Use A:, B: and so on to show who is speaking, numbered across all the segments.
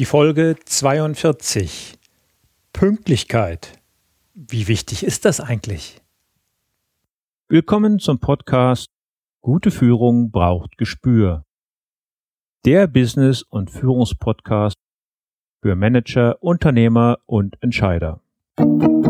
A: Die Folge 42. Pünktlichkeit. Wie wichtig ist das eigentlich? Willkommen zum Podcast Gute Führung braucht Gespür. Der Business- und Führungspodcast für Manager, Unternehmer und Entscheider. Hallo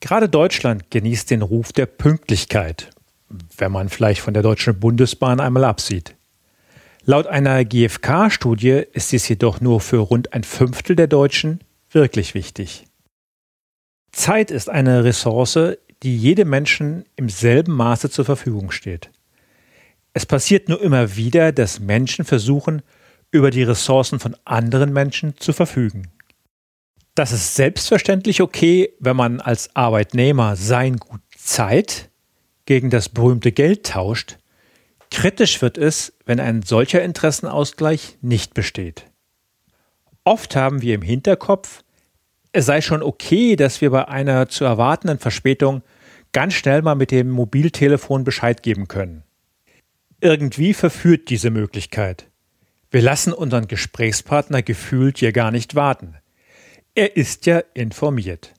A: Gerade Deutschland genießt den Ruf der Pünktlichkeit, wenn man vielleicht von der Deutschen Bundesbahn einmal absieht. Laut einer GfK-Studie ist dies jedoch nur für rund ein Fünftel der Deutschen wirklich wichtig. Zeit ist eine Ressource, die jedem Menschen im selben Maße zur Verfügung steht. Es passiert nur immer wieder, dass Menschen versuchen, über die Ressourcen von anderen Menschen zu verfügen. Das ist selbstverständlich okay, wenn man als Arbeitnehmer sein Gut Zeit gegen das berühmte Geld tauscht. Kritisch wird es, wenn ein solcher Interessenausgleich nicht besteht. Oft haben wir im Hinterkopf, es sei schon okay, dass wir bei einer zu erwartenden Verspätung ganz schnell mal mit dem Mobiltelefon Bescheid geben können. Irgendwie verführt diese Möglichkeit. Wir lassen unseren Gesprächspartner gefühlt hier gar nicht warten. Er ist ja informiert.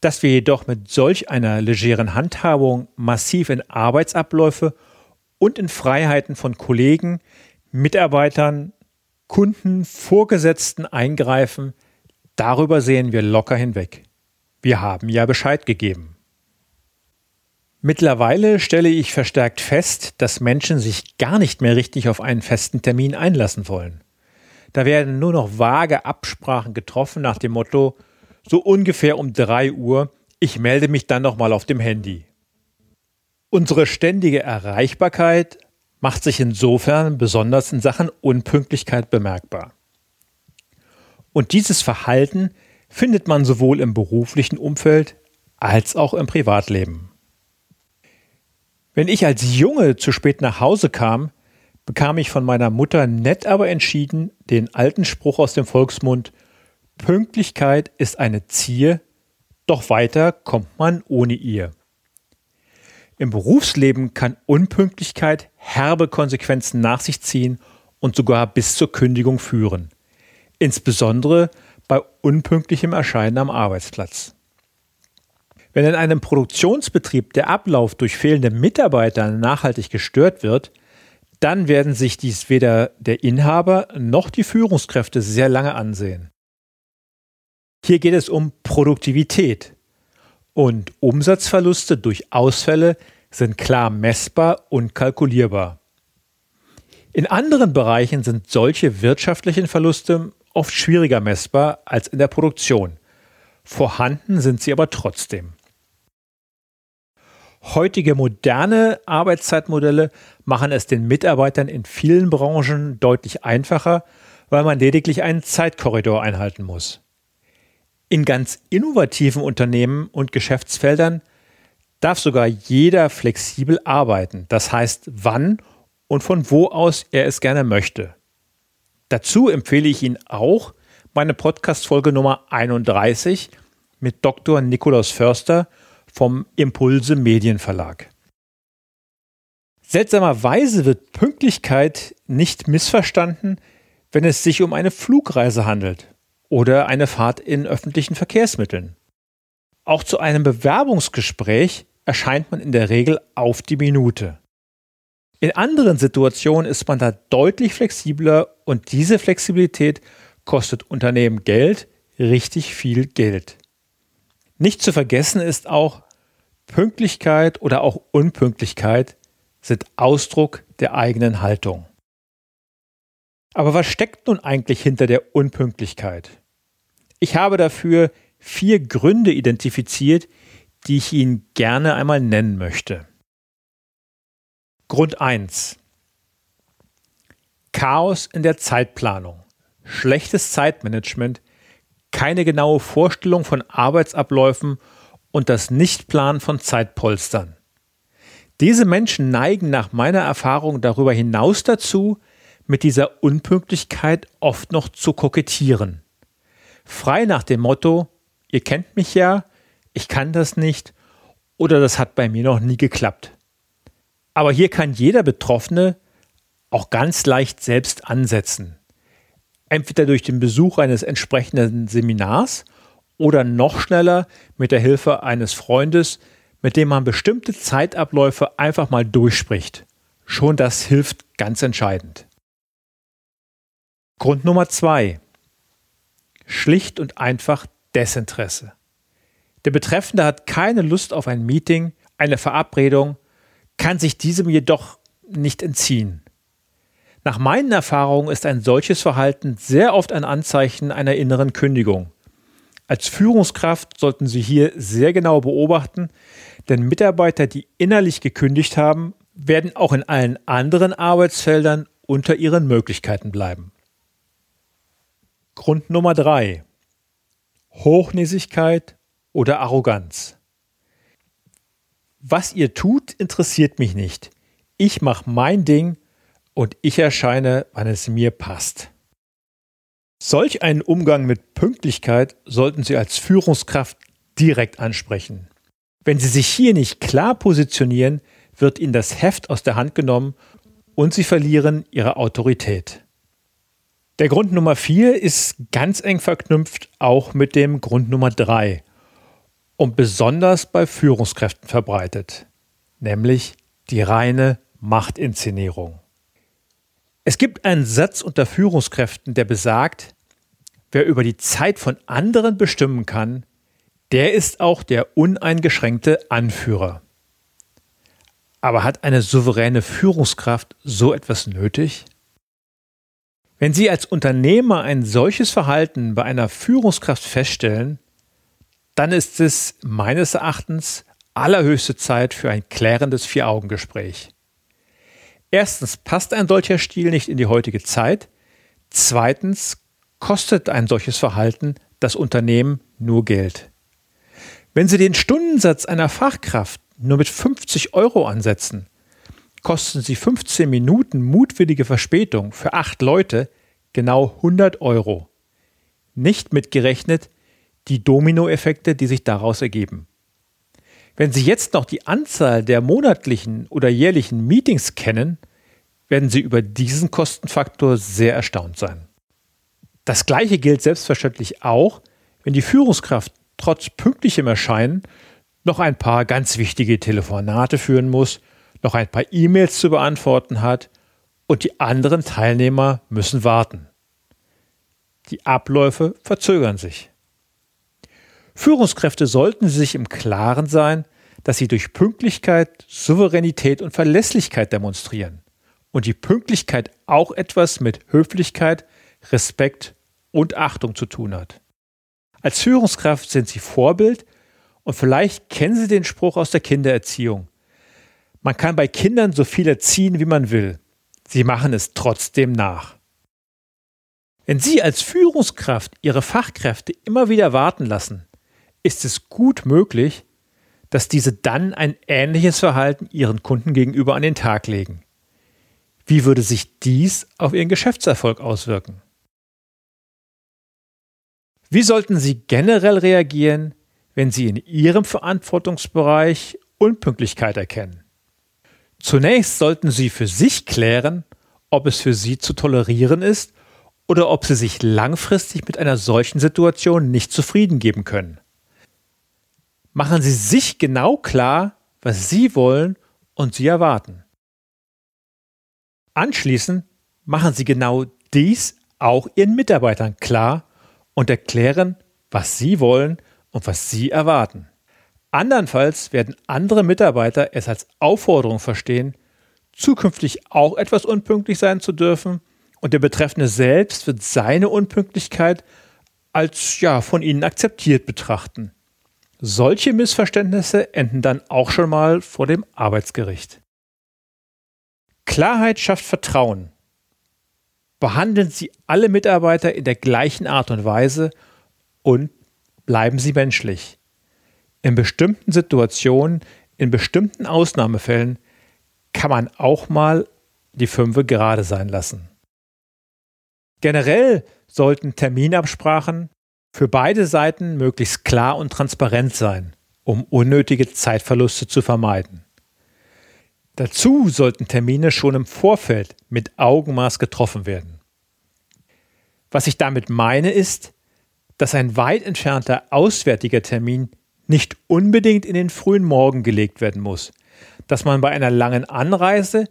A: Dass wir jedoch mit solch einer legeren Handhabung massiv in Arbeitsabläufe und in Freiheiten von Kollegen, Mitarbeitern, Kunden, Vorgesetzten eingreifen, darüber sehen wir locker hinweg. Wir haben ja Bescheid gegeben. Mittlerweile stelle ich verstärkt fest, dass Menschen sich gar nicht mehr richtig auf einen festen Termin einlassen wollen. Da werden nur noch vage Absprachen getroffen nach dem Motto, so ungefähr um drei Uhr, ich melde mich dann nochmal auf dem Handy. Unsere ständige Erreichbarkeit macht sich insofern besonders in Sachen Unpünktlichkeit bemerkbar. Und dieses Verhalten findet man sowohl im beruflichen Umfeld als auch im Privatleben. Wenn ich als Junge zu spät nach Hause kam, bekam ich von meiner Mutter nett aber entschieden den alten Spruch aus dem Volksmund Pünktlichkeit ist eine Zier, doch weiter kommt man ohne ihr. Im Berufsleben kann Unpünktlichkeit herbe Konsequenzen nach sich ziehen und sogar bis zur Kündigung führen. Insbesondere bei unpünktlichem Erscheinen am Arbeitsplatz. Wenn in einem Produktionsbetrieb der Ablauf durch fehlende Mitarbeiter nachhaltig gestört wird, dann werden sich dies weder der Inhaber noch die Führungskräfte sehr lange ansehen. Hier geht es um Produktivität und Umsatzverluste durch Ausfälle sind klar messbar und kalkulierbar. In anderen Bereichen sind solche wirtschaftlichen Verluste oft schwieriger messbar als in der Produktion. Vorhanden sind sie aber trotzdem. Heutige moderne Arbeitszeitmodelle machen es den Mitarbeitern in vielen Branchen deutlich einfacher, weil man lediglich einen Zeitkorridor einhalten muss. In ganz innovativen Unternehmen und Geschäftsfeldern darf sogar jeder flexibel arbeiten, das heißt wann und von wo aus er es gerne möchte. Dazu empfehle ich Ihnen auch meine Podcast-Folge Nummer 31 mit Dr. Nikolaus Förster vom Impulse Medienverlag. Seltsamerweise wird Pünktlichkeit nicht missverstanden, wenn es sich um eine Flugreise handelt oder eine Fahrt in öffentlichen Verkehrsmitteln. Auch zu einem Bewerbungsgespräch erscheint man in der Regel auf die Minute. In anderen Situationen ist man da deutlich flexibler und diese Flexibilität kostet Unternehmen Geld, richtig viel Geld. Nicht zu vergessen ist auch, Pünktlichkeit oder auch Unpünktlichkeit sind Ausdruck der eigenen Haltung. Aber was steckt nun eigentlich hinter der Unpünktlichkeit? Ich habe dafür vier Gründe identifiziert, die ich Ihnen gerne einmal nennen möchte. Grund 1. Chaos in der Zeitplanung, schlechtes Zeitmanagement, keine genaue Vorstellung von Arbeitsabläufen und das Nichtplanen von Zeitpolstern. Diese Menschen neigen nach meiner Erfahrung darüber hinaus dazu, mit dieser Unpünktlichkeit oft noch zu kokettieren. Frei nach dem Motto, ihr kennt mich ja, ich kann das nicht oder das hat bei mir noch nie geklappt. Aber hier kann jeder Betroffene auch ganz leicht selbst ansetzen. Entweder durch den Besuch eines entsprechenden Seminars oder noch schneller mit der Hilfe eines Freundes, mit dem man bestimmte Zeitabläufe einfach mal durchspricht. Schon das hilft ganz entscheidend. Grund Nummer zwei. Schlicht und einfach Desinteresse. Der Betreffende hat keine Lust auf ein Meeting, eine Verabredung, kann sich diesem jedoch nicht entziehen. Nach meinen Erfahrungen ist ein solches Verhalten sehr oft ein Anzeichen einer inneren Kündigung. Als Führungskraft sollten Sie hier sehr genau beobachten, denn Mitarbeiter, die innerlich gekündigt haben, werden auch in allen anderen Arbeitsfeldern unter ihren Möglichkeiten bleiben. Grund Nummer drei: Hochnäsigkeit oder Arroganz. Was ihr tut, interessiert mich nicht. Ich mache mein Ding und ich erscheine, wann es mir passt. Solch einen Umgang mit Pünktlichkeit sollten Sie als Führungskraft direkt ansprechen. Wenn Sie sich hier nicht klar positionieren, wird Ihnen das Heft aus der Hand genommen und Sie verlieren Ihre Autorität. Der Grund Nummer vier ist ganz eng verknüpft auch mit dem Grund Nummer drei und besonders bei Führungskräften verbreitet, nämlich die reine Machtinszenierung. Es gibt einen Satz unter Führungskräften, der besagt, wer über die Zeit von anderen bestimmen kann, der ist auch der uneingeschränkte Anführer. Aber hat eine souveräne Führungskraft so etwas nötig? Wenn Sie als Unternehmer ein solches Verhalten bei einer Führungskraft feststellen, dann ist es meines Erachtens allerhöchste Zeit für ein klärendes Vier-Augen-Gespräch. Erstens passt ein solcher Stil nicht in die heutige Zeit. Zweitens kostet ein solches Verhalten das Unternehmen nur Geld. Wenn Sie den Stundensatz einer Fachkraft nur mit 50 Euro ansetzen, kosten Sie 15 Minuten mutwillige Verspätung für acht Leute genau 100 Euro. Nicht mitgerechnet die Dominoeffekte, die sich daraus ergeben. Wenn Sie jetzt noch die Anzahl der monatlichen oder jährlichen Meetings kennen, werden Sie über diesen Kostenfaktor sehr erstaunt sein. Das gleiche gilt selbstverständlich auch, wenn die Führungskraft trotz pünktlichem Erscheinen noch ein paar ganz wichtige Telefonate führen muss, noch ein paar E-Mails zu beantworten hat und die anderen Teilnehmer müssen warten. Die Abläufe verzögern sich. Führungskräfte sollten sich im Klaren sein, dass sie durch Pünktlichkeit, Souveränität und Verlässlichkeit demonstrieren und die Pünktlichkeit auch etwas mit Höflichkeit, Respekt und Achtung zu tun hat. Als Führungskraft sind sie Vorbild und vielleicht kennen Sie den Spruch aus der Kindererziehung. Man kann bei Kindern so viel erziehen, wie man will. Sie machen es trotzdem nach. Wenn Sie als Führungskraft Ihre Fachkräfte immer wieder warten lassen, ist es gut möglich, dass diese dann ein ähnliches Verhalten ihren Kunden gegenüber an den Tag legen. Wie würde sich dies auf Ihren Geschäftserfolg auswirken? Wie sollten Sie generell reagieren, wenn Sie in Ihrem Verantwortungsbereich Unpünktlichkeit erkennen? Zunächst sollten Sie für sich klären, ob es für Sie zu tolerieren ist oder ob Sie sich langfristig mit einer solchen Situation nicht zufrieden geben können machen Sie sich genau klar, was Sie wollen und Sie erwarten. Anschließend machen Sie genau dies auch Ihren Mitarbeitern klar und erklären, was Sie wollen und was Sie erwarten. Andernfalls werden andere Mitarbeiter es als Aufforderung verstehen, zukünftig auch etwas unpünktlich sein zu dürfen und der Betreffende selbst wird seine Unpünktlichkeit als ja von ihnen akzeptiert betrachten. Solche Missverständnisse enden dann auch schon mal vor dem Arbeitsgericht. Klarheit schafft Vertrauen. Behandeln Sie alle Mitarbeiter in der gleichen Art und Weise und bleiben Sie menschlich. In bestimmten Situationen, in bestimmten Ausnahmefällen kann man auch mal die Fünfe gerade sein lassen. Generell sollten Terminabsprachen für beide Seiten möglichst klar und transparent sein, um unnötige Zeitverluste zu vermeiden. Dazu sollten Termine schon im Vorfeld mit Augenmaß getroffen werden. Was ich damit meine ist, dass ein weit entfernter auswärtiger Termin nicht unbedingt in den frühen Morgen gelegt werden muss, dass man bei einer langen Anreise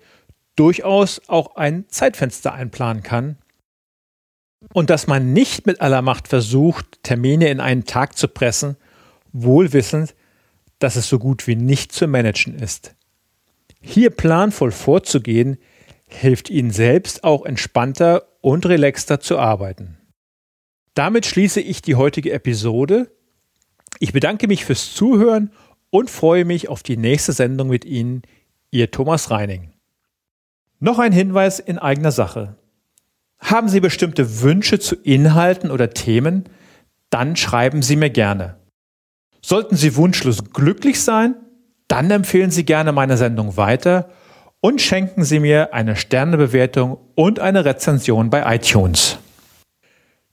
A: durchaus auch ein Zeitfenster einplanen kann und dass man nicht mit aller Macht versucht, Termine in einen Tag zu pressen, wohl wissend, dass es so gut wie nicht zu managen ist. Hier planvoll vorzugehen, hilft Ihnen selbst auch entspannter und relaxter zu arbeiten. Damit schließe ich die heutige Episode. Ich bedanke mich fürs Zuhören und freue mich auf die nächste Sendung mit Ihnen, Ihr Thomas Reining. Noch ein Hinweis in eigener Sache. Haben Sie bestimmte Wünsche zu Inhalten oder Themen? Dann schreiben Sie mir gerne. Sollten Sie wunschlos glücklich sein? Dann empfehlen Sie gerne meine Sendung weiter und schenken Sie mir eine Sternebewertung und eine Rezension bei iTunes.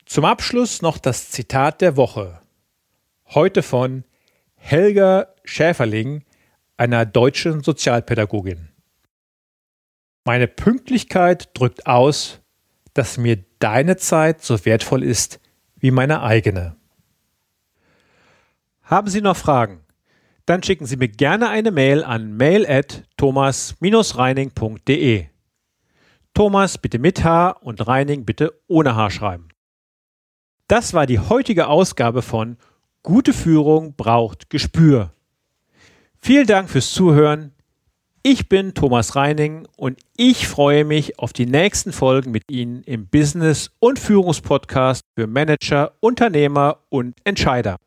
A: Zum Abschluss noch das Zitat der Woche. Heute von Helga Schäferling, einer deutschen Sozialpädagogin. Meine Pünktlichkeit drückt aus, dass mir deine Zeit so wertvoll ist wie meine eigene. Haben Sie noch Fragen? Dann schicken Sie mir gerne eine Mail an mail@thomas-reining.de. Thomas bitte mit H und Reining bitte ohne H schreiben. Das war die heutige Ausgabe von Gute Führung braucht Gespür. Vielen Dank fürs Zuhören. Ich bin Thomas Reining und ich freue mich auf die nächsten Folgen mit Ihnen im Business- und Führungspodcast für Manager, Unternehmer und Entscheider.